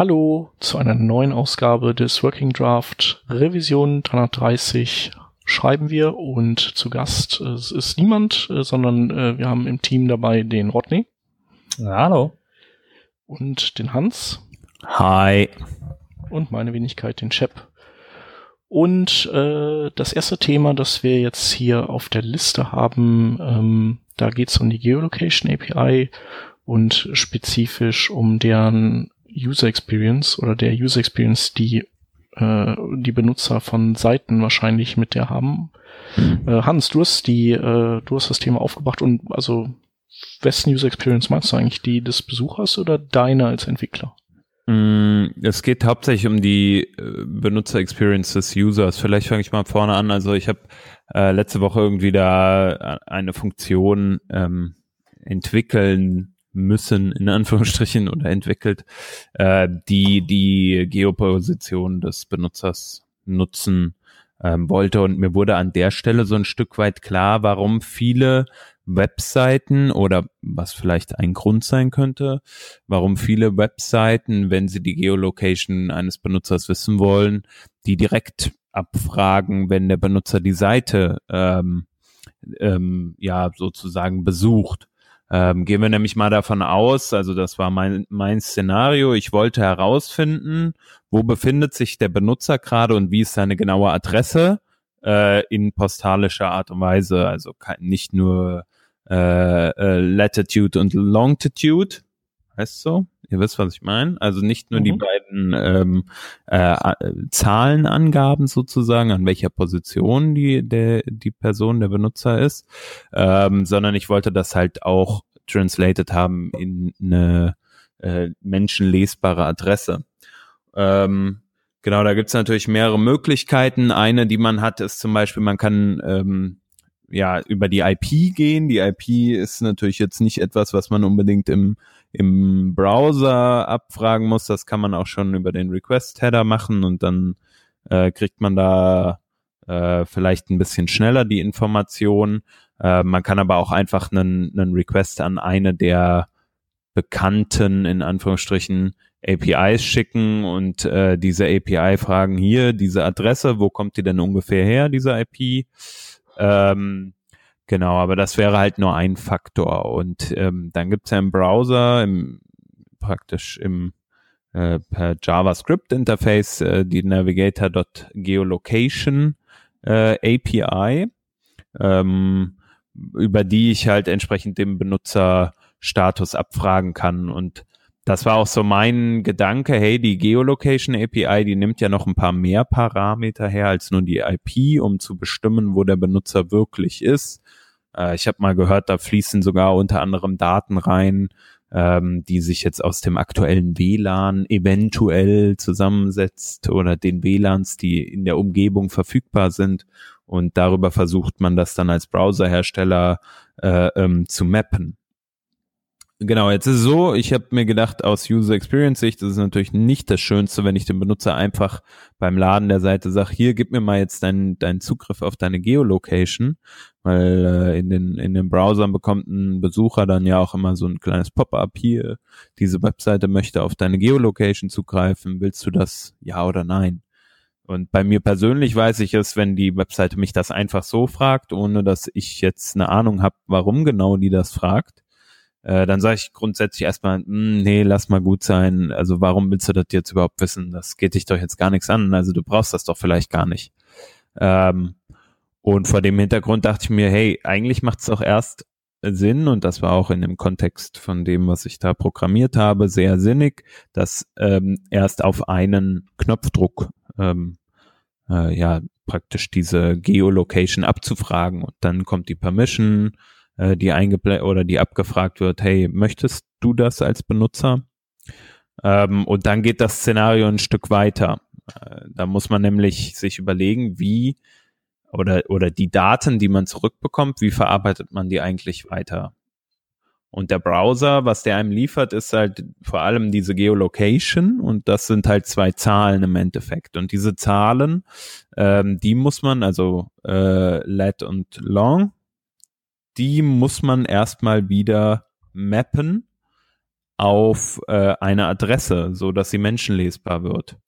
Hallo zu einer neuen Ausgabe des Working Draft Revision 330 schreiben wir und zu Gast äh, es ist niemand, äh, sondern äh, wir haben im Team dabei den Rodney. Hallo. Und den Hans. Hi. Und meine Wenigkeit, den Chep. Und äh, das erste Thema, das wir jetzt hier auf der Liste haben, ähm, da geht es um die Geolocation API und spezifisch um deren User Experience oder der User Experience, die äh, die Benutzer von Seiten wahrscheinlich mit der haben. Mhm. Äh, Hans, du hast die, äh, du hast das Thema aufgebracht und also wessen User Experience meinst du eigentlich? Die des Besuchers oder deine als Entwickler? Mm, es geht hauptsächlich um die äh, Benutzer-Experience des Users. Vielleicht fange ich mal vorne an. Also ich habe äh, letzte Woche irgendwie da eine Funktion ähm, entwickeln müssen, in Anführungsstrichen, oder entwickelt, äh, die die Geoposition des Benutzers nutzen ähm, wollte. Und mir wurde an der Stelle so ein Stück weit klar, warum viele Webseiten oder was vielleicht ein Grund sein könnte, warum viele Webseiten, wenn sie die Geolocation eines Benutzers wissen wollen, die direkt abfragen, wenn der Benutzer die Seite ähm, ähm, ja sozusagen besucht. Ähm, gehen wir nämlich mal davon aus, also das war mein, mein Szenario, ich wollte herausfinden, wo befindet sich der Benutzer gerade und wie ist seine genaue Adresse äh, in postalischer Art und Weise, also nicht nur äh, äh, Latitude und Longitude, heißt so, ihr wisst, was ich meine, also nicht nur mhm. die beiden ähm, äh, Zahlenangaben sozusagen, an welcher Position die, der, die Person, der Benutzer ist, ähm, sondern ich wollte das halt auch translated haben in eine äh, menschenlesbare Adresse. Ähm, genau, da gibt's natürlich mehrere Möglichkeiten. Eine, die man hat, ist zum Beispiel, man kann ähm, ja über die IP gehen. Die IP ist natürlich jetzt nicht etwas, was man unbedingt im im Browser abfragen muss. Das kann man auch schon über den Request-Header machen und dann äh, kriegt man da äh, vielleicht ein bisschen schneller die Information. Äh, man kann aber auch einfach einen, einen Request an eine der bekannten, in Anführungsstrichen, APIs schicken und äh, diese API fragen hier, diese Adresse, wo kommt die denn ungefähr her, diese IP? Ähm, Genau, aber das wäre halt nur ein Faktor. Und ähm, dann gibt's ja im Browser, im, praktisch im äh, per JavaScript-Interface äh, die Navigator.geolocation äh, API, ähm, über die ich halt entsprechend dem Benutzer Status abfragen kann. Und das war auch so mein Gedanke, hey, die Geolocation API, die nimmt ja noch ein paar mehr Parameter her als nur die IP, um zu bestimmen, wo der Benutzer wirklich ist. Äh, ich habe mal gehört, da fließen sogar unter anderem Daten rein, ähm, die sich jetzt aus dem aktuellen WLAN eventuell zusammensetzt oder den WLANs, die in der Umgebung verfügbar sind. Und darüber versucht man das dann als Browserhersteller äh, ähm, zu mappen. Genau, jetzt ist es so, ich habe mir gedacht, aus User Experience Sicht ist es natürlich nicht das Schönste, wenn ich dem Benutzer einfach beim Laden der Seite sage, hier, gib mir mal jetzt deinen deinen Zugriff auf deine Geolocation, weil äh, in den in den Browsern bekommt ein Besucher dann ja auch immer so ein kleines Pop-up hier, diese Webseite möchte auf deine Geolocation zugreifen, willst du das ja oder nein? Und bei mir persönlich weiß ich es, wenn die Webseite mich das einfach so fragt, ohne dass ich jetzt eine Ahnung habe, warum genau die das fragt, äh, dann sage ich grundsätzlich erstmal, hm, nee, lass mal gut sein. Also warum willst du das jetzt überhaupt wissen? Das geht dich doch jetzt gar nichts an. Also du brauchst das doch vielleicht gar nicht. Ähm, und vor dem Hintergrund dachte ich mir, hey, eigentlich macht es auch erst Sinn, und das war auch in dem Kontext von dem, was ich da programmiert habe, sehr sinnig, dass ähm, erst auf einen Knopfdruck ähm, äh, ja praktisch diese Geolocation abzufragen und dann kommt die Permission, äh, die eingeblendet oder die abgefragt wird, hey, möchtest du das als Benutzer? Ähm, und dann geht das Szenario ein Stück weiter. Äh, da muss man nämlich sich überlegen, wie oder, oder die Daten, die man zurückbekommt, wie verarbeitet man die eigentlich weiter? Und der Browser, was der einem liefert, ist halt vor allem diese Geolocation und das sind halt zwei Zahlen im Endeffekt. Und diese Zahlen, ähm, die muss man, also äh, let und long, die muss man erstmal wieder mappen auf äh, eine Adresse, so dass sie menschenlesbar wird.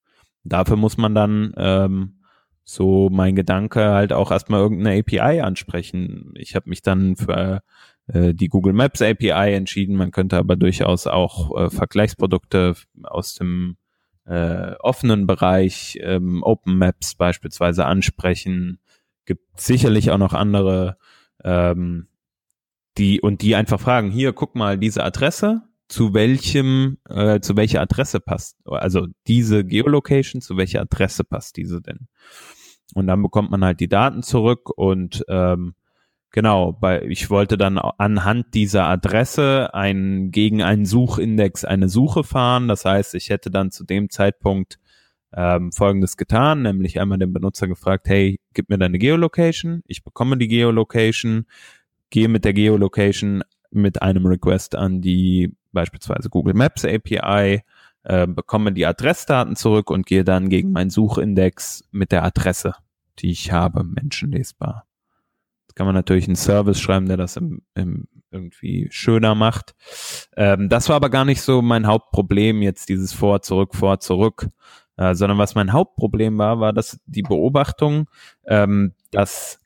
Dafür muss man dann ähm, so mein Gedanke halt auch erstmal irgendeine API ansprechen. Ich habe mich dann für äh, die Google Maps API entschieden. Man könnte aber durchaus auch äh, Vergleichsprodukte aus dem äh, offenen Bereich, ähm, Open Maps beispielsweise ansprechen. Gibt sicherlich auch noch andere, ähm, die und die einfach fragen: Hier, guck mal diese Adresse. Zu welchem, äh, zu welcher Adresse passt, also diese Geolocation, zu welcher Adresse passt diese denn? Und dann bekommt man halt die Daten zurück und ähm, Genau, bei, ich wollte dann anhand dieser Adresse ein, gegen einen Suchindex eine Suche fahren. Das heißt, ich hätte dann zu dem Zeitpunkt ähm, Folgendes getan, nämlich einmal den Benutzer gefragt, hey, gib mir deine Geolocation. Ich bekomme die Geolocation, gehe mit der Geolocation mit einem Request an die beispielsweise Google Maps API, äh, bekomme die Adressdaten zurück und gehe dann gegen meinen Suchindex mit der Adresse, die ich habe, menschenlesbar kann man natürlich einen Service schreiben, der das im, im irgendwie schöner macht. Ähm, das war aber gar nicht so mein Hauptproblem, jetzt dieses vor, zurück, vor, zurück, äh, sondern was mein Hauptproblem war, war dass die Beobachtung, ähm, dass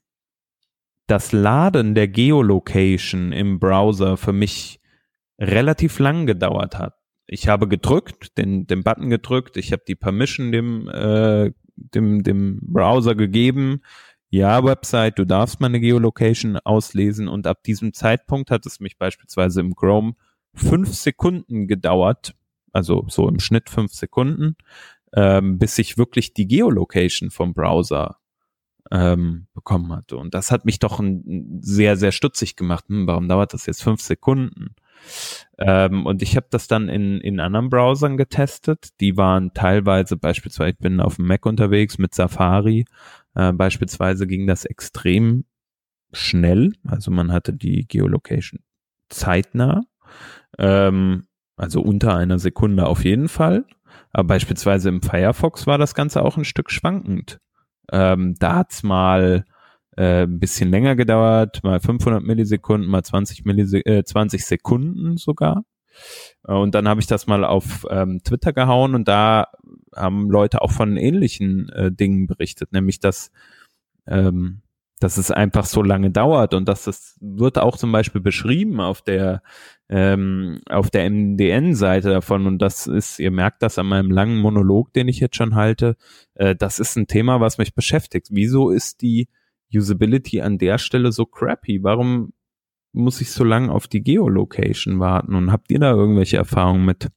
das Laden der Geolocation im Browser für mich relativ lang gedauert hat. Ich habe gedrückt, den, den Button gedrückt, ich habe die Permission dem, äh, dem, dem Browser gegeben, ja, Website, du darfst meine Geolocation auslesen und ab diesem Zeitpunkt hat es mich beispielsweise im Chrome fünf Sekunden gedauert, also so im Schnitt fünf Sekunden, ähm, bis ich wirklich die Geolocation vom Browser ähm, bekommen hatte. Und das hat mich doch ein, sehr, sehr stutzig gemacht. Hm, warum dauert das jetzt fünf Sekunden? Ähm, und ich habe das dann in, in anderen Browsern getestet. Die waren teilweise beispielsweise, ich bin auf dem Mac unterwegs mit Safari, äh, beispielsweise ging das extrem schnell. Also man hatte die Geolocation zeitnah. Ähm, also unter einer Sekunde auf jeden Fall. Aber beispielsweise im Firefox war das Ganze auch ein Stück schwankend. Ähm, da hat's mal äh, ein bisschen länger gedauert, mal 500 Millisekunden, mal 20, Millise äh, 20 Sekunden sogar. Äh, und dann habe ich das mal auf ähm, Twitter gehauen und da haben Leute auch von ähnlichen äh, Dingen berichtet, nämlich dass, ähm, dass es einfach so lange dauert und dass das wird auch zum Beispiel beschrieben auf der ähm, auf der MDN-Seite davon und das ist, ihr merkt das an meinem langen Monolog, den ich jetzt schon halte, äh, das ist ein Thema, was mich beschäftigt. Wieso ist die Usability an der Stelle so crappy? Warum muss ich so lange auf die Geolocation warten? Und habt ihr da irgendwelche Erfahrungen mit?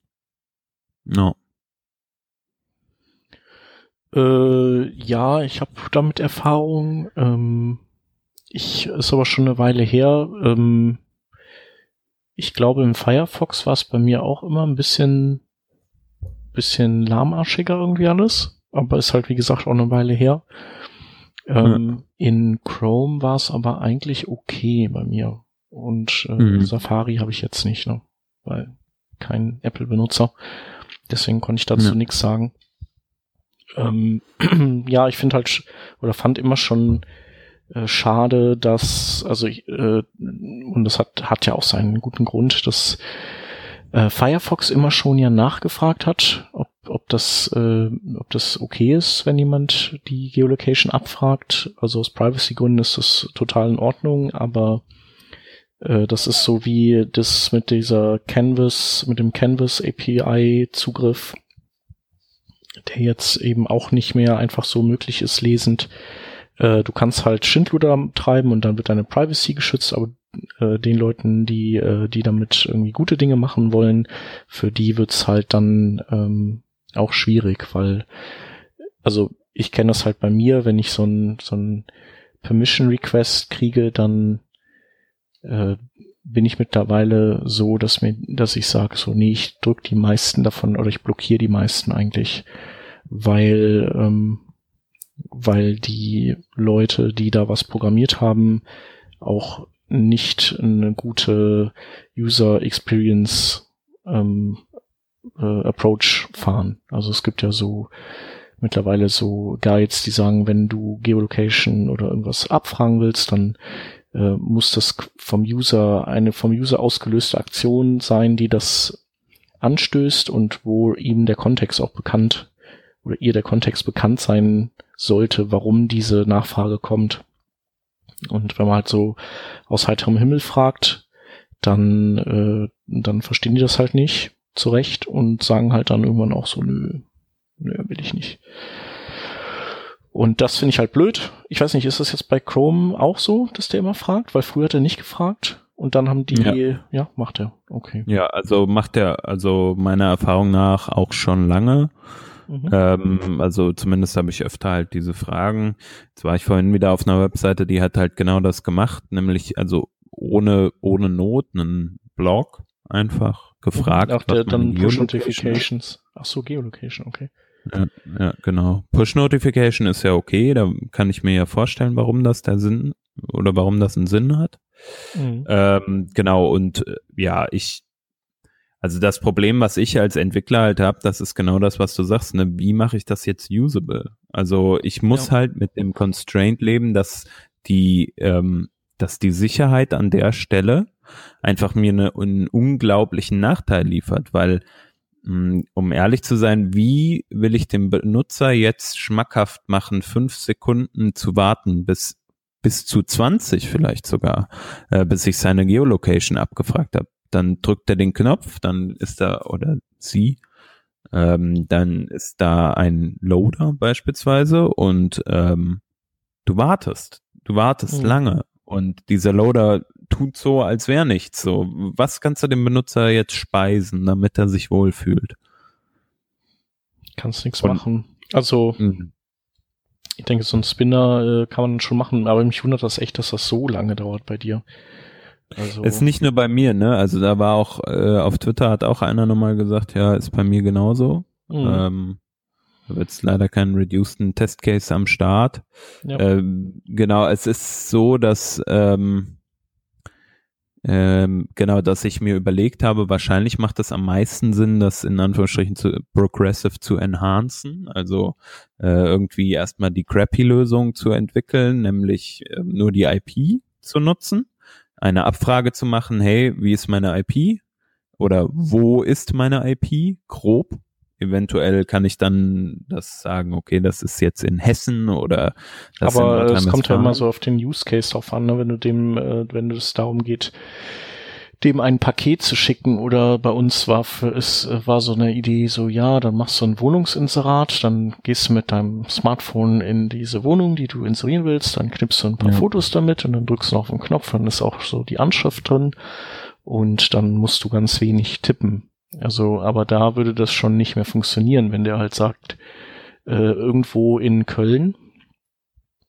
No. Äh, ja, ich habe damit Erfahrung. Ähm, ich ist aber schon eine Weile her. Ähm, ich glaube, im Firefox war es bei mir auch immer ein bisschen, bisschen lahmarschiger irgendwie alles. Aber ist halt, wie gesagt, auch eine Weile her. Ähm, ja. In Chrome war es aber eigentlich okay bei mir. Und äh, mhm. Safari habe ich jetzt nicht, ne? Weil kein Apple-Benutzer. Deswegen konnte ich dazu ja. nichts sagen. Ähm, ja, ich finde halt, oder fand immer schon äh, schade, dass, also äh, und das hat, hat ja auch seinen guten Grund, dass äh, Firefox immer schon ja nachgefragt hat, ob, ob das, äh, ob das okay ist, wenn jemand die Geolocation abfragt. Also aus Privacy-Gründen ist das total in Ordnung, aber äh, das ist so wie das mit dieser Canvas, mit dem Canvas API Zugriff der jetzt eben auch nicht mehr einfach so möglich ist, lesend. Äh, du kannst halt Schindluder treiben und dann wird deine Privacy geschützt, aber äh, den Leuten, die, äh, die damit irgendwie gute Dinge machen wollen, für die wird's halt dann ähm, auch schwierig, weil, also ich kenne das halt bei mir, wenn ich so ein, so ein Permission Request kriege, dann äh, bin ich mittlerweile so, dass mir, dass ich sage, so, nee, ich drück die meisten davon oder ich blockiere die meisten eigentlich, weil, ähm, weil die Leute, die da was programmiert haben, auch nicht eine gute User Experience ähm, äh, Approach fahren. Also es gibt ja so mittlerweile so Guides, die sagen, wenn du Geolocation oder irgendwas abfragen willst, dann äh, muss das vom User eine vom User ausgelöste Aktion sein, die das anstößt und wo ihm der Kontext auch bekannt oder ihr der Kontext bekannt sein sollte, warum diese Nachfrage kommt. Und wenn man halt so aus heiterem Himmel fragt, dann, äh, dann verstehen die das halt nicht zurecht und sagen halt dann irgendwann auch so, nö, nö, will ich nicht. Und das finde ich halt blöd. Ich weiß nicht, ist das jetzt bei Chrome auch so, dass der immer fragt? Weil früher hat er nicht gefragt und dann haben die, ja, ja macht er. Okay. Ja, also macht er, also meiner Erfahrung nach auch schon lange. Mhm. Ähm, also zumindest habe ich öfter halt diese Fragen. Jetzt war ich vorhin wieder auf einer Webseite, die hat halt genau das gemacht, nämlich also ohne, ohne Not einen Blog einfach gefragt. Ach, der dann Push Notifications. Ach so, Geolocation, okay. Ja, ja, genau. Push Notification ist ja okay, da kann ich mir ja vorstellen, warum das der Sinn oder warum das einen Sinn hat. Mhm. Ähm, genau, und äh, ja, ich also das Problem, was ich als Entwickler halt habe, das ist genau das, was du sagst. Ne? Wie mache ich das jetzt usable? Also ich muss ja. halt mit dem Constraint leben, dass die, ähm, dass die Sicherheit an der Stelle einfach mir eine, einen unglaublichen Nachteil liefert, weil um ehrlich zu sein, wie will ich dem Benutzer jetzt schmackhaft machen, fünf Sekunden zu warten, bis bis zu 20 vielleicht sogar, äh, bis ich seine Geolocation abgefragt habe dann drückt er den Knopf, dann ist da, oder sie, ähm, dann ist da ein Loader beispielsweise und ähm, du wartest, du wartest mhm. lange und dieser Loader tut so, als wäre nichts. So, was kannst du dem Benutzer jetzt speisen, damit er sich wohlfühlt? Kannst nichts machen. Also mhm. ich denke, so ein Spinner äh, kann man schon machen, aber mich wundert das echt, dass das so lange dauert bei dir. Also ist nicht nur bei mir, ne? Also da war auch, äh, auf Twitter hat auch einer nochmal gesagt, ja, ist bei mir genauso. Mhm. Ähm, da wird es leider keinen reduceden Testcase am Start. Ja. Ähm, genau, es ist so, dass ähm, ähm, genau, dass ich mir überlegt habe, wahrscheinlich macht es am meisten Sinn, das in Anführungsstrichen zu progressive zu enhancen, also äh, irgendwie erstmal die crappy Lösung zu entwickeln, nämlich äh, nur die IP zu nutzen eine Abfrage zu machen, hey, wie ist meine IP? Oder wo ist meine IP? Grob. Eventuell kann ich dann das sagen, okay, das ist jetzt in Hessen oder das Aber es kommt ja immer so auf den Use Case drauf an, ne? wenn du dem, äh, wenn es darum geht, dem ein Paket zu schicken oder bei uns war für es äh, war so eine Idee so ja dann machst du ein Wohnungsinserat dann gehst du mit deinem Smartphone in diese Wohnung die du inserieren willst dann knippst du ein paar ja. Fotos damit und dann drückst du auf den Knopf dann ist auch so die Anschrift drin und dann musst du ganz wenig tippen also aber da würde das schon nicht mehr funktionieren wenn der halt sagt äh, irgendwo in Köln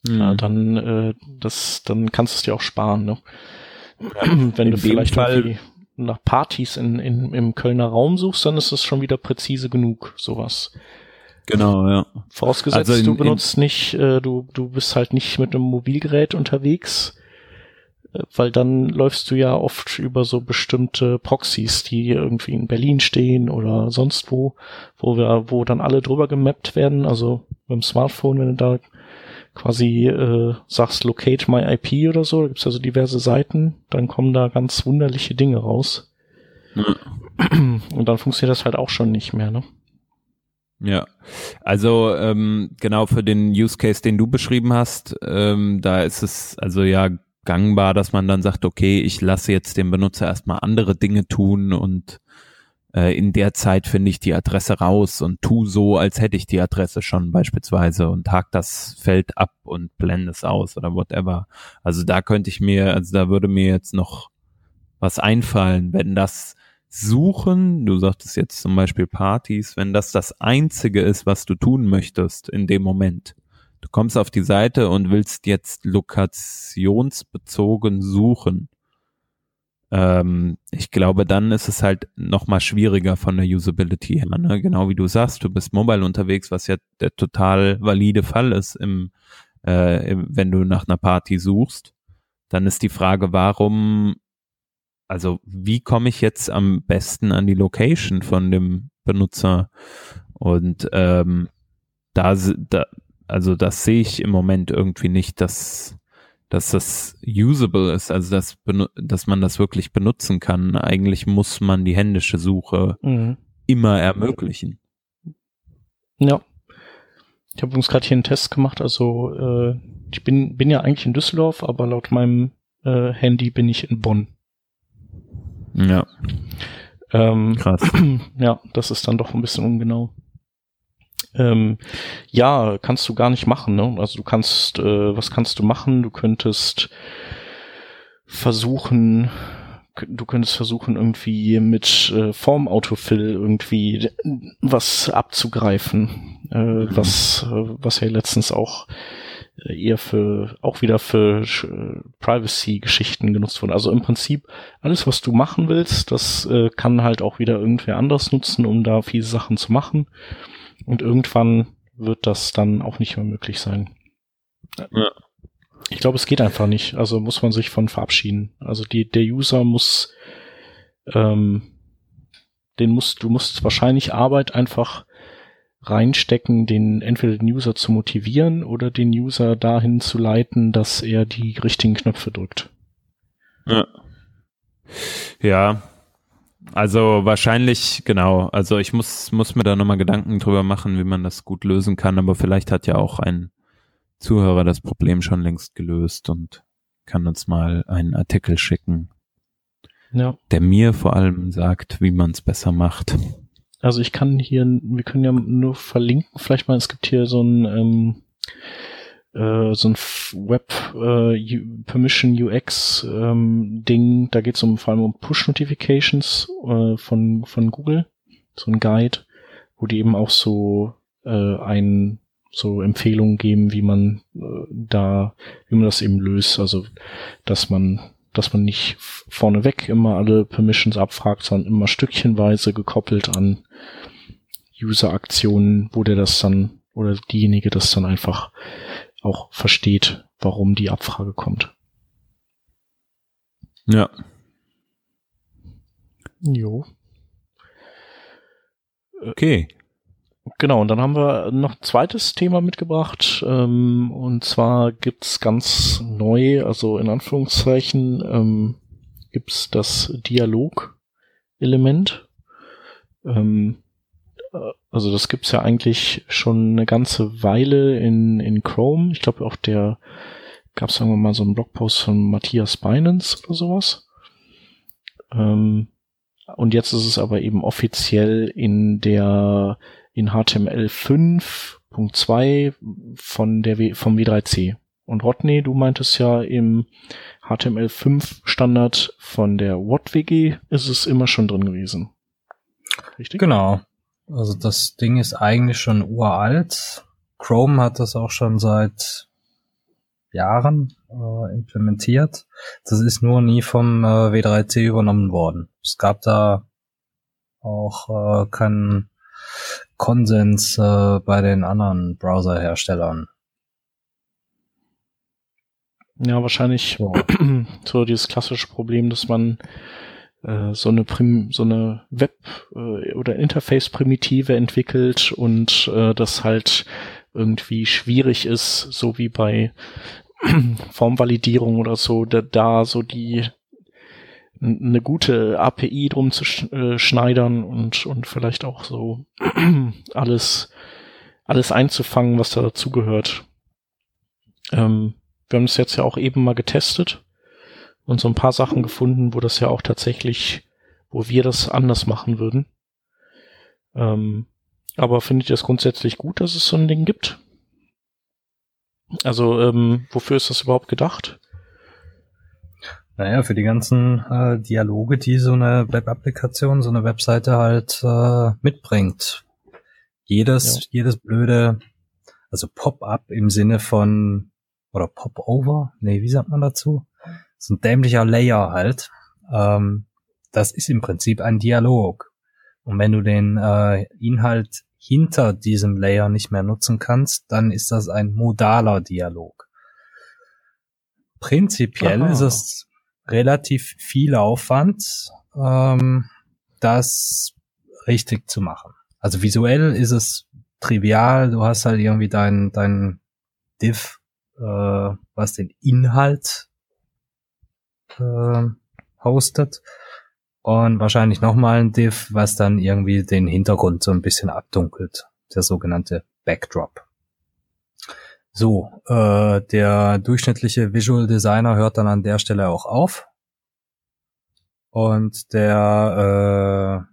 mhm. ja, dann äh, das dann kannst du es dir auch sparen ne wenn in du vielleicht Fall nach Partys in, in, im Kölner Raum suchst, dann ist das schon wieder präzise genug, sowas. Genau, ja. Vorausgesetzt, also in, du benutzt nicht, äh, du, du bist halt nicht mit einem Mobilgerät unterwegs, weil dann läufst du ja oft über so bestimmte Proxys, die irgendwie in Berlin stehen oder sonst wo, wo wir, wo dann alle drüber gemappt werden, also mit dem Smartphone, wenn du da quasi äh, sagst Locate My IP oder so, da gibt's also diverse Seiten, dann kommen da ganz wunderliche Dinge raus. Ja. Und dann funktioniert das halt auch schon nicht mehr, ne? Ja, also ähm, genau für den Use Case, den du beschrieben hast, ähm, da ist es also ja gangbar, dass man dann sagt, okay, ich lasse jetzt dem Benutzer erstmal andere Dinge tun und äh, in der Zeit finde ich die Adresse raus und tu so, als hätte ich die Adresse schon beispielsweise und hak das Feld ab und blende es aus oder whatever. Also da könnte ich mir, also da würde mir jetzt noch was einfallen, wenn das Suchen, du sagtest jetzt zum Beispiel Partys, wenn das das Einzige ist, was du tun möchtest in dem Moment. Du kommst auf die Seite und willst jetzt lokationsbezogen suchen ähm, ich glaube, dann ist es halt noch mal schwieriger von der Usability her. Ne? Genau wie du sagst, du bist mobile unterwegs, was ja der total valide Fall ist, im, äh, im, wenn du nach einer Party suchst. Dann ist die Frage, warum, also wie komme ich jetzt am besten an die Location von dem Benutzer? Und ähm, da, da, also das sehe ich im Moment irgendwie nicht, dass dass das usable ist, also dass, dass man das wirklich benutzen kann. Eigentlich muss man die händische Suche mhm. immer ermöglichen. Ja. Ich habe uns gerade hier einen Test gemacht. Also äh, ich bin, bin ja eigentlich in Düsseldorf, aber laut meinem äh, Handy bin ich in Bonn. Ja. Ähm, Krass. Ja, das ist dann doch ein bisschen ungenau. Ähm, ja, kannst du gar nicht machen. Ne? Also du kannst, äh, was kannst du machen? Du könntest versuchen, du könntest versuchen irgendwie mit äh, Form-Autofill irgendwie was abzugreifen, äh, mhm. was äh, was ja letztens auch äh, eher für auch wieder für äh, Privacy-Geschichten genutzt wurde. Also im Prinzip alles, was du machen willst, das äh, kann halt auch wieder irgendwer anders nutzen, um da viele Sachen zu machen. Und irgendwann wird das dann auch nicht mehr möglich sein. Ja. Ich glaube, es geht einfach nicht. Also muss man sich von verabschieden. Also die, der User muss, ähm, den musst, du musst wahrscheinlich Arbeit einfach reinstecken, den entweder den User zu motivieren oder den User dahin zu leiten, dass er die richtigen Knöpfe drückt. Ja. Ja, also wahrscheinlich, genau. Also ich muss, muss mir da nochmal Gedanken drüber machen, wie man das gut lösen kann, aber vielleicht hat ja auch ein Zuhörer das Problem schon längst gelöst und kann uns mal einen Artikel schicken, ja. der mir vor allem sagt, wie man es besser macht. Also ich kann hier, wir können ja nur verlinken, vielleicht mal, es gibt hier so ein ähm, äh, so ein Web äh, Permission UX ähm, Ding. Da geht es um vor allem um Push Notifications äh, von von Google, so ein Guide, wo die eben auch so äh, ein so Empfehlungen geben, wie man äh, da, wie man das eben löst. Also dass man dass man nicht vorneweg immer alle Permissions abfragt, sondern immer stückchenweise gekoppelt an User-Aktionen, wo der das dann oder diejenige das dann einfach auch versteht, warum die Abfrage kommt. Ja. Jo. Okay. Genau, und dann haben wir noch ein zweites Thema mitgebracht. Ähm, und zwar gibt's ganz neu, also in Anführungszeichen, ähm, gibt's das Dialog-Element. Ähm, also das gibt's ja eigentlich schon eine ganze Weile in, in Chrome. Ich glaube auch der gab es wir mal so einen Blogpost von Matthias Binance oder sowas. Ähm, und jetzt ist es aber eben offiziell in der in HTML 5.2 von der w, vom W3C. Und Rodney, du meintest ja im HTML5 Standard von der WOTWG ist es immer schon drin gewesen. Richtig? Genau. Also das Ding ist eigentlich schon uralt. Chrome hat das auch schon seit Jahren äh, implementiert. Das ist nur nie vom äh, W3C übernommen worden. Es gab da auch äh, keinen Konsens äh, bei den anderen Browserherstellern. Ja, wahrscheinlich so. so dieses klassische Problem, dass man äh, so eine Prim so eine Web äh, oder Interface Primitive entwickelt und äh, das halt irgendwie schwierig ist, so wie bei Formvalidierung oder so, da, da so die eine gute API drum zu sch äh, schneidern und und vielleicht auch so alles alles einzufangen, was da dazugehört. Ähm, wir haben es jetzt ja auch eben mal getestet und so ein paar Sachen gefunden, wo das ja auch tatsächlich, wo wir das anders machen würden. Ähm, aber findet ihr es grundsätzlich gut, dass es so ein Ding gibt? Also, ähm, wofür ist das überhaupt gedacht? Naja, für die ganzen äh, Dialoge, die so eine Web-Applikation, so eine Webseite halt äh, mitbringt. Jedes, ja. jedes blöde, also Pop-up im Sinne von, oder Pop-over? Nee, wie sagt man dazu? So ein dämlicher Layer halt. Ähm, das ist im Prinzip ein Dialog. Und wenn du den äh, Inhalt hinter diesem Layer nicht mehr nutzen kannst, dann ist das ein modaler Dialog. Prinzipiell Aha. ist es relativ viel Aufwand, ähm, das richtig zu machen. Also visuell ist es trivial, du hast halt irgendwie dein, dein Div äh, was den Inhalt äh, hostet und wahrscheinlich nochmal ein Div, was dann irgendwie den Hintergrund so ein bisschen abdunkelt, der sogenannte Backdrop. So, äh, der durchschnittliche Visual Designer hört dann an der Stelle auch auf und der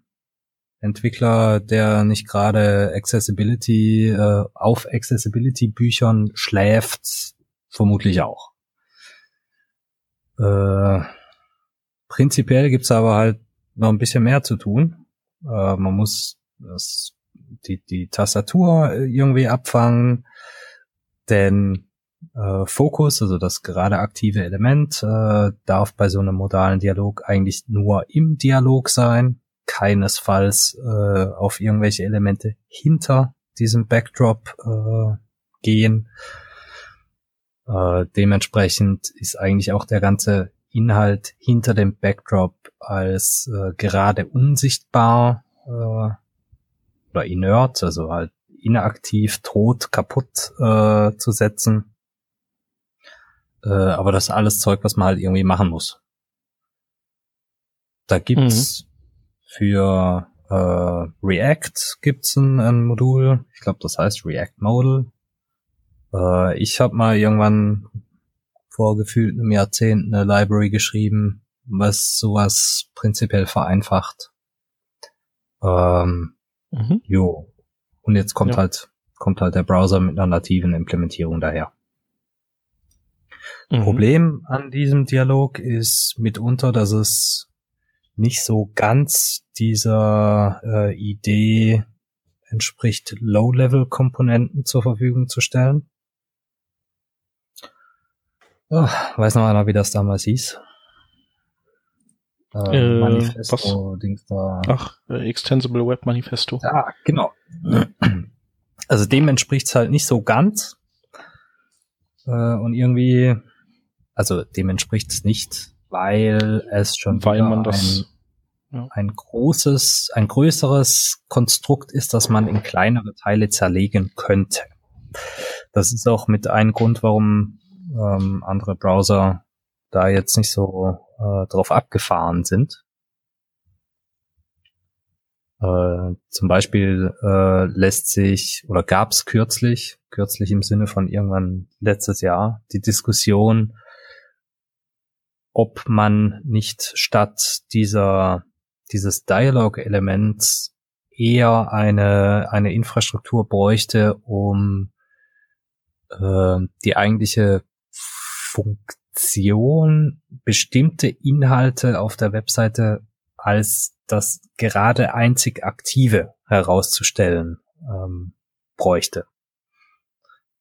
äh, Entwickler, der nicht gerade Accessibility äh, auf Accessibility Büchern schläft, vermutlich auch. Äh, prinzipiell gibt's aber halt noch ein bisschen mehr zu tun. Äh, man muss das, die, die Tastatur irgendwie abfangen, denn äh, Fokus, also das gerade aktive Element, äh, darf bei so einem modalen Dialog eigentlich nur im Dialog sein, keinesfalls äh, auf irgendwelche Elemente hinter diesem Backdrop äh, gehen. Äh, dementsprechend ist eigentlich auch der ganze Inhalt hinter dem Backdrop als äh, gerade unsichtbar äh, oder inert, also halt inaktiv, tot, kaputt äh, zu setzen. Äh, aber das ist alles Zeug, was man halt irgendwie machen muss. Da gibt's mhm. für äh, React gibt's ein, ein Modul. Ich glaube, das heißt React Model. Äh, ich habe mal irgendwann vor gefühlt einem Jahrzehnt eine Library geschrieben, was sowas prinzipiell vereinfacht. Ähm, mhm. Jo. Und jetzt kommt ja. halt, kommt halt der Browser mit einer nativen Implementierung daher. Mhm. Problem an diesem Dialog ist mitunter, dass es nicht so ganz dieser äh, Idee entspricht, Low-Level-Komponenten zur Verfügung zu stellen. Oh, weiß noch einer, wie das damals hieß? Äh, äh, Manifesto, was? Dings da. Ach, äh, Extensible Web Manifesto. Ja, genau. Also dem entspricht's halt nicht so ganz. Äh, und irgendwie, also dem entspricht's nicht, weil es schon weil man das ein, ja. ein großes, ein größeres Konstrukt ist, das man in kleinere Teile zerlegen könnte. Das ist auch mit ein Grund, warum ähm, andere Browser da jetzt nicht so äh, drauf abgefahren sind. Äh, zum Beispiel äh, lässt sich oder gab es kürzlich, kürzlich im Sinne von irgendwann letztes Jahr, die Diskussion, ob man nicht statt dieser dieses Dialog-Elements eher eine eine Infrastruktur bräuchte, um äh, die eigentliche Funktion, bestimmte Inhalte auf der Webseite als das gerade einzig aktive herauszustellen ähm, bräuchte.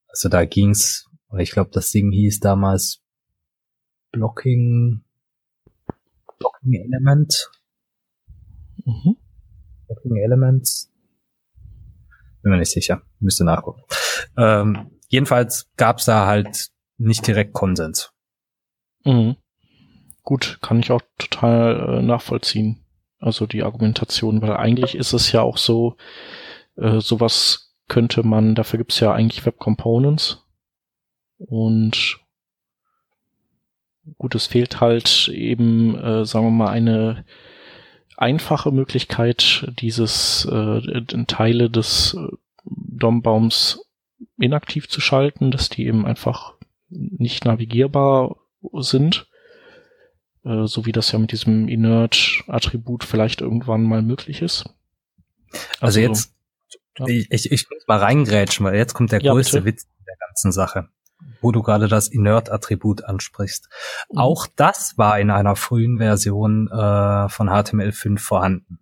Also da ging's, ich glaube, das Ding hieß damals Blocking, Blocking Element. Mhm. Blocking Elements. Bin mir nicht sicher, müsste nachgucken. Ähm, jedenfalls gab's da halt nicht direkt Konsens. Mhm. Gut, kann ich auch total äh, nachvollziehen. Also die Argumentation, weil eigentlich ist es ja auch so, äh, sowas könnte man, dafür gibt's ja eigentlich Web Components. Und gut, es fehlt halt eben, äh, sagen wir mal, eine einfache Möglichkeit, dieses äh, Teile des äh, DOM-Baums inaktiv zu schalten, dass die eben einfach nicht navigierbar sind. Äh, so wie das ja mit diesem Inert-Attribut vielleicht irgendwann mal möglich ist. Also, also jetzt, ja. ich, ich, ich muss mal reingrätschen, weil jetzt kommt der ja, größte bitte. Witz der ganzen Sache, wo du gerade das Inert-Attribut ansprichst. Mhm. Auch das war in einer frühen Version äh, von HTML5 vorhanden.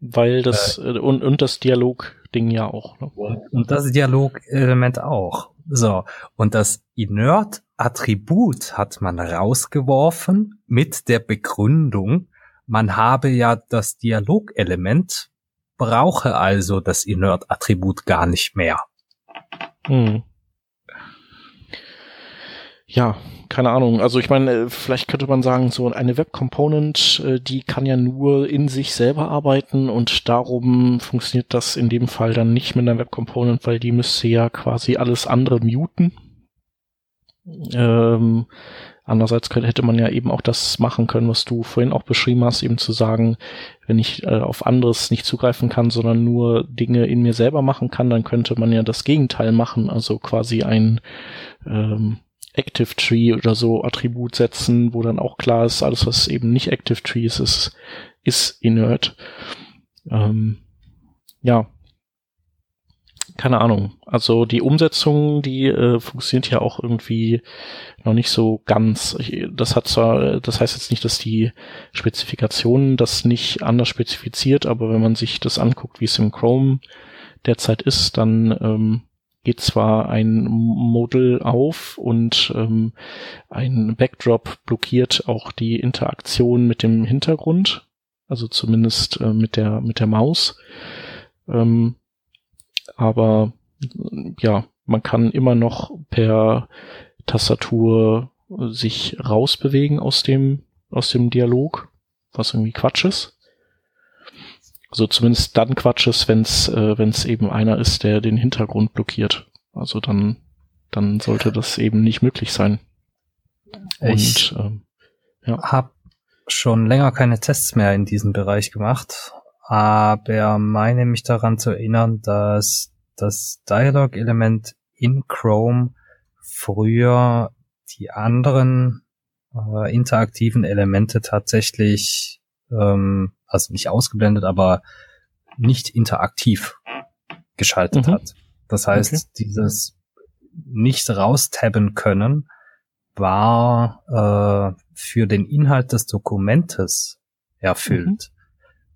Weil das, äh, und, und das Dialog-Ding ja auch. Ne? Und das Dialog-Element auch. So, und das Inert-Attribut hat man rausgeworfen mit der Begründung, man habe ja das Dialogelement, brauche also das Inert-Attribut gar nicht mehr. Hm. Ja, keine Ahnung. Also ich meine, äh, vielleicht könnte man sagen, so eine Web Component, äh, die kann ja nur in sich selber arbeiten und darum funktioniert das in dem Fall dann nicht mit einer Web Component, weil die müsste ja quasi alles andere muten. Ähm, andererseits könnte, hätte man ja eben auch das machen können, was du vorhin auch beschrieben hast, eben zu sagen, wenn ich äh, auf anderes nicht zugreifen kann, sondern nur Dinge in mir selber machen kann, dann könnte man ja das Gegenteil machen, also quasi ein ähm, Active Tree oder so Attribut setzen, wo dann auch klar ist, alles was eben nicht Active Tree ist, ist, ist inert. Ähm, ja, keine Ahnung. Also die Umsetzung, die äh, funktioniert ja auch irgendwie noch nicht so ganz. Das hat zwar, das heißt jetzt nicht, dass die Spezifikationen das nicht anders spezifiziert, aber wenn man sich das anguckt, wie es im Chrome derzeit ist, dann ähm, geht zwar ein Model auf und ähm, ein Backdrop blockiert auch die Interaktion mit dem Hintergrund, also zumindest äh, mit der mit der Maus. Ähm, aber ja, man kann immer noch per Tastatur sich rausbewegen aus dem, aus dem Dialog, was irgendwie Quatsch ist. Also zumindest dann Quatsch ist, wenn es äh, wenn's eben einer ist, der den Hintergrund blockiert. Also dann, dann sollte das eben nicht möglich sein. Ich ähm, ja. habe schon länger keine Tests mehr in diesem Bereich gemacht, aber meine mich daran zu erinnern, dass das Dialog-Element in Chrome früher die anderen äh, interaktiven Elemente tatsächlich, ähm, also nicht ausgeblendet, aber nicht interaktiv geschaltet mhm. hat. Das heißt, okay. dieses nicht raustabben können war äh, für den Inhalt des Dokumentes erfüllt.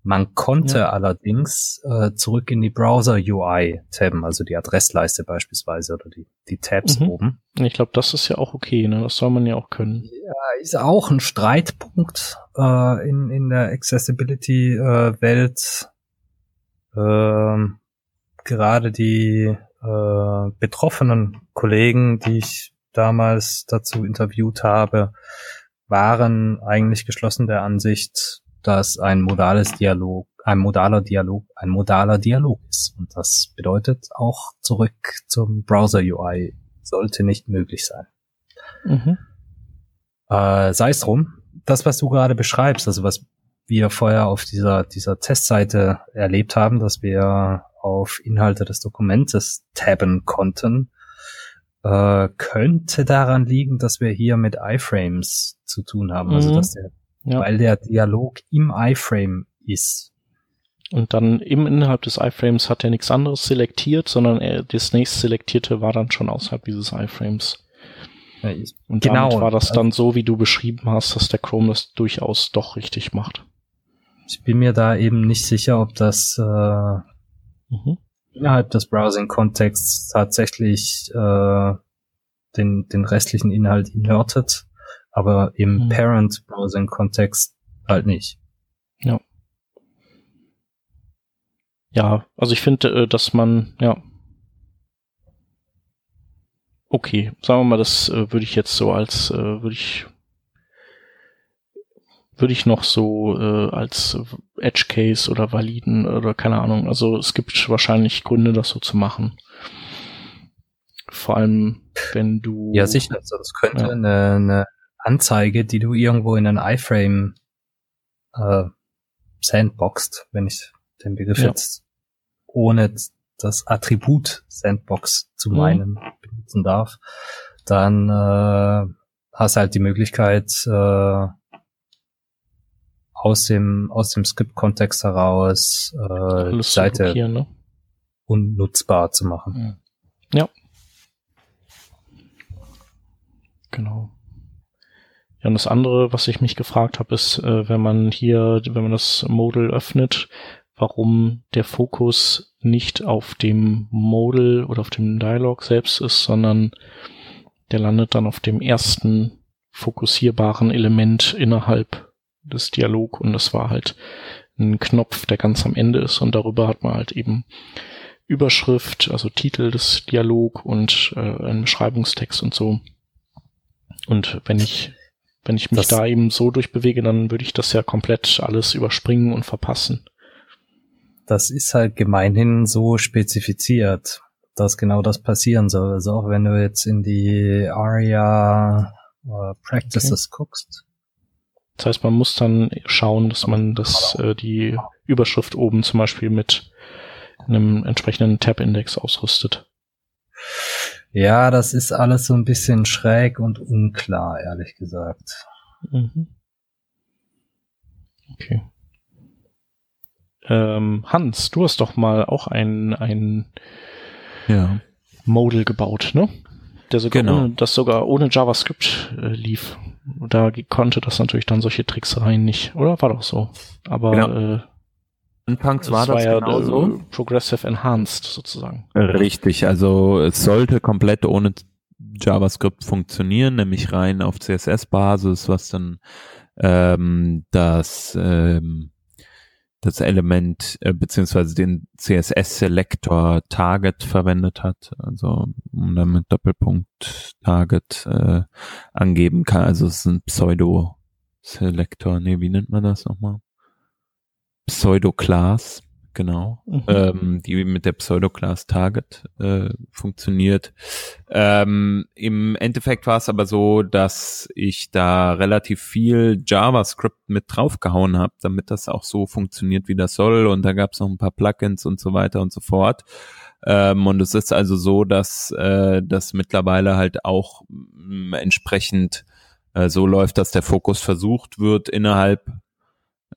Man konnte ja. allerdings äh, zurück in die Browser-UI tabben, also die Adressleiste beispielsweise oder die, die Tabs mhm. oben. Ich glaube, das ist ja auch okay, ne? Das soll man ja auch können. Ja, ist auch ein Streitpunkt äh, in, in der Accessibility-Welt. Äh, äh, gerade die äh, betroffenen Kollegen, die ich damals dazu interviewt habe, waren eigentlich geschlossen der Ansicht, dass ein modales Dialog, ein modaler Dialog, ein modaler Dialog ist. Und das bedeutet auch zurück zum Browser UI sollte nicht möglich sein. Mhm. Äh, Sei es drum, das, was du gerade beschreibst, also was wir vorher auf dieser, dieser Testseite erlebt haben, dass wir auf Inhalte des Dokumentes tabben konnten, äh, könnte daran liegen, dass wir hier mit iFrames zu tun haben. Also, mhm. Also dass der ja. weil der Dialog im iFrame ist. Und dann im innerhalb des iFrames hat er nichts anderes selektiert, sondern er, das nächste selektierte war dann schon außerhalb dieses iFrames. Ja, und genau. damit war das dann so, wie du beschrieben hast, dass der Chrome das durchaus doch richtig macht. Ich bin mir da eben nicht sicher, ob das äh, mhm. innerhalb des Browsing-Kontexts tatsächlich äh, den, den restlichen Inhalt inhörtet aber im mhm. Parent-Browsing-Kontext halt nicht. Ja. Ja, also ich finde, äh, dass man, ja. Okay, sagen wir mal, das äh, würde ich jetzt so als, äh, würde ich, würde ich noch so als Edge Case oder validen oder keine Ahnung. Also es gibt wahrscheinlich Gründe, das so zu machen. Vor allem, wenn du. Ja, sicher. Also das könnte ja. eine, eine Anzeige, die du irgendwo in ein iFrame äh, sandboxt, wenn ich den Begriff ja. jetzt ohne das Attribut Sandbox zu mhm. meinen mhm. benutzen darf, dann äh, hast halt die Möglichkeit äh, aus dem aus dem Skript-Kontext heraus äh, die Seite ne? unnutzbar zu machen. Ja. Genau. Ja, und das andere, was ich mich gefragt habe, ist, äh, wenn man hier, wenn man das Modal öffnet, warum der Fokus nicht auf dem Modal oder auf dem Dialog selbst ist, sondern der landet dann auf dem ersten fokussierbaren Element innerhalb des Dialog und das war halt ein Knopf, der ganz am Ende ist und darüber hat man halt eben Überschrift, also Titel des Dialog und äh, einen Beschreibungstext und so. Und wenn ich wenn ich mich das, da eben so durchbewege, dann würde ich das ja komplett alles überspringen und verpassen. Das ist halt gemeinhin so spezifiziert. dass genau das passieren soll. Also auch wenn du jetzt in die ARIA äh, Practices okay. guckst. Das heißt, man muss dann schauen, dass man das, äh, die Überschrift oben zum Beispiel mit einem entsprechenden Tab-Index ausrüstet. Ja, das ist alles so ein bisschen schräg und unklar, ehrlich gesagt. Mhm. Okay. Ähm, Hans, du hast doch mal auch ein, ein ja. Modal gebaut, ne? Der sogar genau. ohne, das sogar ohne JavaScript äh, lief. Da konnte das natürlich dann solche Tricks rein nicht, oder? War doch so. Aber genau. äh, Anfangs war das, war ja genauso. Äh, progressive Enhanced sozusagen. Richtig, also es sollte komplett ohne JavaScript funktionieren, nämlich rein auf CSS-Basis, was dann ähm, das ähm, das Element äh, beziehungsweise den CSS-Selektor Target verwendet hat, also um damit Doppelpunkt Target äh, angeben kann. Also es ist ein Pseudo-Selektor, nee, wie nennt man das nochmal? Pseudo-Class genau, mhm. ähm, die mit der Pseudo-Class Target äh, funktioniert. Ähm, Im Endeffekt war es aber so, dass ich da relativ viel JavaScript mit draufgehauen habe, damit das auch so funktioniert, wie das soll. Und da gab es noch ein paar Plugins und so weiter und so fort. Ähm, und es ist also so, dass äh, das mittlerweile halt auch mh, entsprechend äh, so läuft, dass der Fokus versucht wird, innerhalb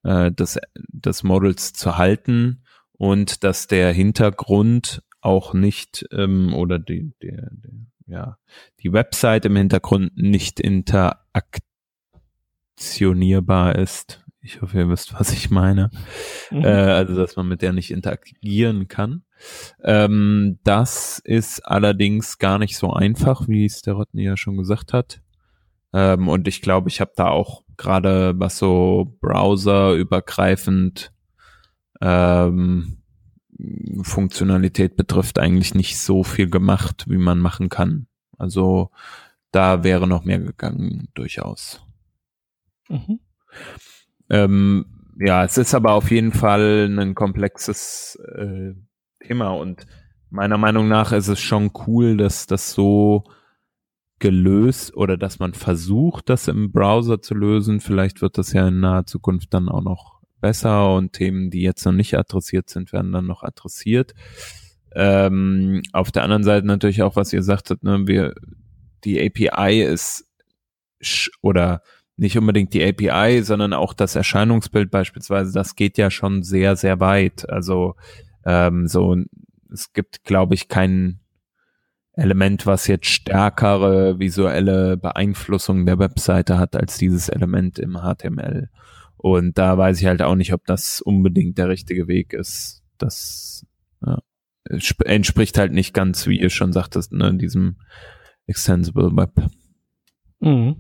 äh, des, des Models zu halten und dass der Hintergrund auch nicht ähm, oder die, der, der, ja, die Website im Hintergrund nicht interaktionierbar ist. Ich hoffe, ihr wisst, was ich meine. Mhm. Äh, also, dass man mit der nicht interagieren kann. Ähm, das ist allerdings gar nicht so einfach, wie es der Rodney ja schon gesagt hat. Ähm, und ich glaube, ich habe da auch gerade was so browserübergreifend ähm, Funktionalität betrifft, eigentlich nicht so viel gemacht, wie man machen kann. Also da wäre noch mehr gegangen, durchaus. Mhm. Ähm, ja, es ist aber auf jeden Fall ein komplexes äh, Thema und meiner Meinung nach ist es schon cool, dass das so gelöst oder dass man versucht, das im Browser zu lösen. Vielleicht wird das ja in naher Zukunft dann auch noch besser und Themen, die jetzt noch nicht adressiert sind, werden dann noch adressiert. Ähm, auf der anderen Seite natürlich auch, was ihr sagtet, ne, wir, die API ist oder nicht unbedingt die API, sondern auch das Erscheinungsbild beispielsweise, das geht ja schon sehr, sehr weit. Also ähm, so, es gibt, glaube ich, kein Element, was jetzt stärkere visuelle Beeinflussung der Webseite hat als dieses Element im HTML. Und da weiß ich halt auch nicht, ob das unbedingt der richtige Weg ist. Das ja, entspricht halt nicht ganz, wie ihr schon sagtest, ne, diesem Extensible Web. Mhm.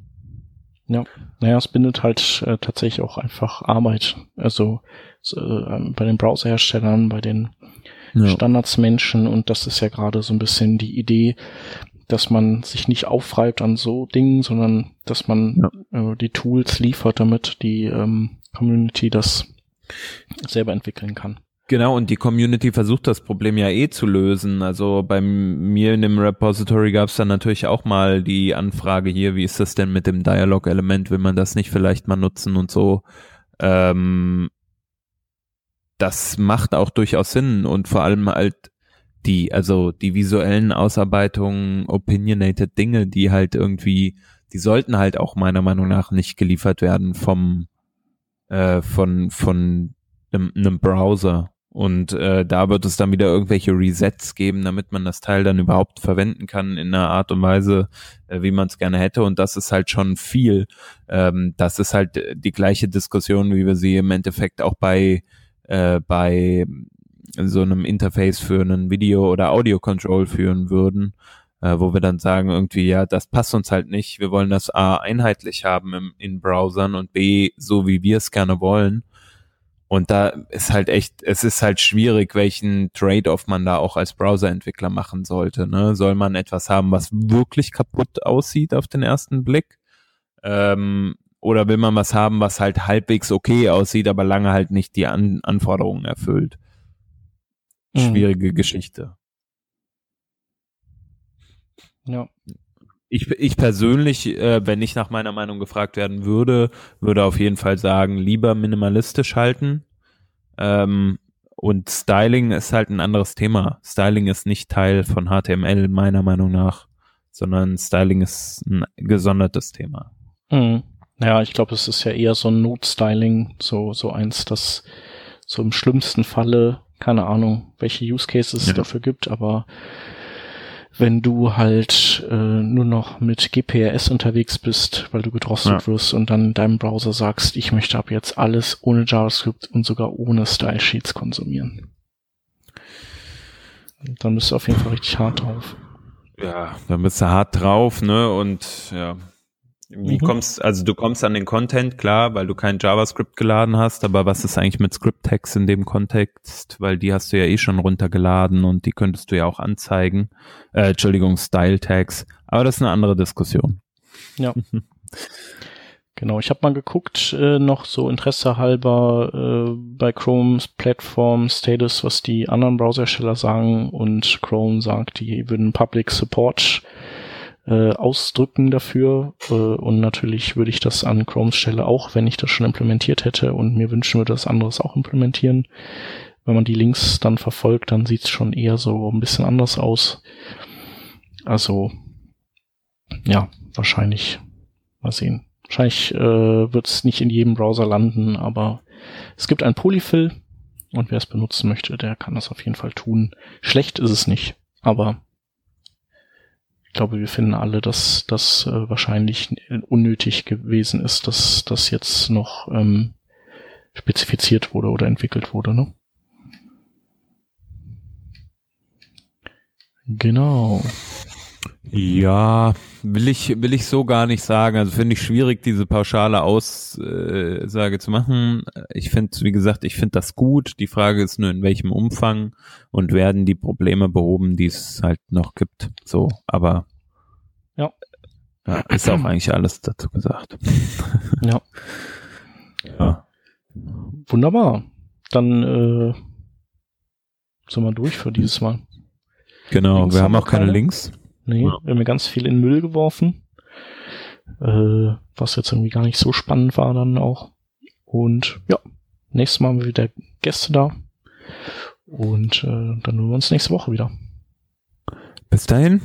Ja, naja, es bindet halt äh, tatsächlich auch einfach Arbeit. Also äh, bei den Browserherstellern, bei den ja. Standardsmenschen und das ist ja gerade so ein bisschen die Idee, dass man sich nicht aufreibt an so Dingen, sondern dass man ja. äh, die Tools liefert, damit die ähm, Community das selber entwickeln kann. Genau, und die Community versucht das Problem ja eh zu lösen. Also bei mir in dem Repository gab es dann natürlich auch mal die Anfrage hier, wie ist das denn mit dem Dialog-Element, will man das nicht vielleicht mal nutzen und so. Ähm, das macht auch durchaus Sinn und vor allem halt die, also die visuellen Ausarbeitungen, opinionated Dinge, die halt irgendwie, die sollten halt auch meiner Meinung nach nicht geliefert werden vom, äh, von, von einem, einem Browser. Und äh, da wird es dann wieder irgendwelche Resets geben, damit man das Teil dann überhaupt verwenden kann in einer Art und Weise, äh, wie man es gerne hätte. Und das ist halt schon viel. Ähm, das ist halt die gleiche Diskussion, wie wir sie im Endeffekt auch bei, äh, bei so einem Interface für einen Video- oder Audio-Control führen würden, äh, wo wir dann sagen irgendwie, ja, das passt uns halt nicht. Wir wollen das A einheitlich haben im, in Browsern und B so, wie wir es gerne wollen. Und da ist halt echt, es ist halt schwierig, welchen Trade-off man da auch als Browser-Entwickler machen sollte. Ne? Soll man etwas haben, was wirklich kaputt aussieht auf den ersten Blick? Ähm, oder will man was haben, was halt halbwegs okay aussieht, aber lange halt nicht die An Anforderungen erfüllt? Mhm. Schwierige mhm. Geschichte. Ja. Ich, ich persönlich, äh, wenn ich nach meiner Meinung gefragt werden würde, würde auf jeden Fall sagen, lieber minimalistisch halten. Ähm, und Styling ist halt ein anderes Thema. Styling ist nicht Teil von HTML meiner Meinung nach, sondern Styling ist ein gesondertes Thema. Mhm. Ja, ich glaube, es ist ja eher so ein Node-Styling, so, so eins, das so im schlimmsten Falle, keine Ahnung, welche Use Cases ja. es dafür gibt, aber wenn du halt äh, nur noch mit GPRS unterwegs bist, weil du gedrosselt ja. wirst und dann in deinem Browser sagst, ich möchte ab jetzt alles ohne JavaScript und sogar ohne Style Sheets konsumieren. Dann bist du auf jeden Fall richtig hart drauf. Ja, dann bist du hart drauf, ne? Und ja, wie mhm. kommst, also du kommst an den Content, klar, weil du kein JavaScript geladen hast, aber was ist eigentlich mit Script-Tags in dem Kontext? Weil die hast du ja eh schon runtergeladen und die könntest du ja auch anzeigen. Äh, Entschuldigung, Style-Tags. Aber das ist eine andere Diskussion. Ja. genau, ich habe mal geguckt, äh, noch so Interesse halber äh, bei Chromes Plattform Status, was die anderen Browsersteller sagen und Chrome sagt, die würden Public Support äh, ausdrücken dafür. Äh, und natürlich würde ich das an Chromes Stelle auch, wenn ich das schon implementiert hätte und mir wünschen würde, dass anderes auch implementieren. Wenn man die Links dann verfolgt, dann sieht es schon eher so ein bisschen anders aus. Also, ja, wahrscheinlich, mal sehen. Wahrscheinlich äh, wird es nicht in jedem Browser landen, aber es gibt ein Polyfill und wer es benutzen möchte, der kann das auf jeden Fall tun. Schlecht ist es nicht, aber ich glaube, wir finden alle, dass das äh, wahrscheinlich unnötig gewesen ist, dass das jetzt noch ähm, spezifiziert wurde oder entwickelt wurde. Ne? Genau. Ja, will ich, will ich so gar nicht sagen. Also finde ich schwierig, diese pauschale Aussage zu machen. Ich finde, wie gesagt, ich finde das gut. Die Frage ist nur, in welchem Umfang und werden die Probleme behoben, die es halt noch gibt. So, aber ja. ja ist auch eigentlich alles dazu gesagt. ja. ja. Wunderbar. Dann äh, sind wir durch für dieses Mal. Genau, Links wir haben auch keine, keine Links. Nee, ja. wir haben ganz viel in Müll geworfen. Äh, was jetzt irgendwie gar nicht so spannend war dann auch. Und ja, nächstes Mal haben wir wieder Gäste da. Und äh, dann hören wir uns nächste Woche wieder. Bis dahin.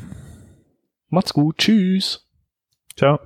Macht's gut. Tschüss. Ciao.